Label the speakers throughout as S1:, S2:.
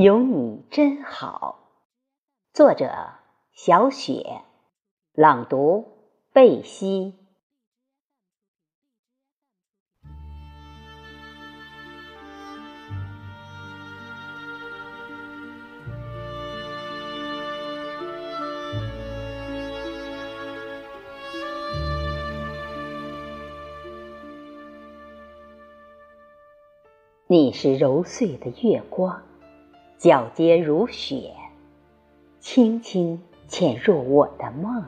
S1: 有你真好。作者：小雪，朗读：贝西。你是揉碎的月光。皎洁如雪，轻轻潜入我的梦，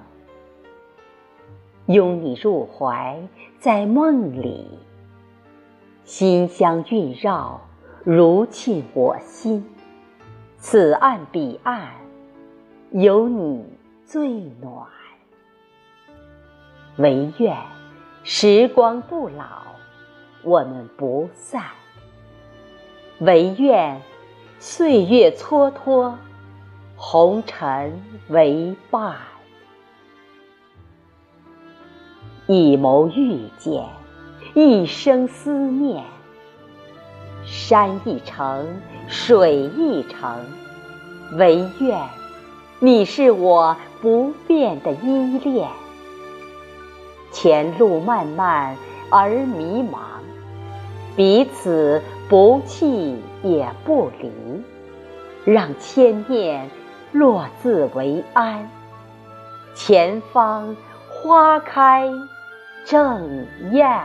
S1: 拥你入怀，在梦里，馨香晕绕，如沁我心。此岸彼岸，有你最暖。唯愿时光不老，我们不散。唯愿。岁月蹉跎，红尘为伴。一眸遇见，一生思念。山一程，水一程，唯愿你是我不变的依恋。前路漫漫而迷茫，彼此不弃。也不离，让千念落自为安。前方花开正艳。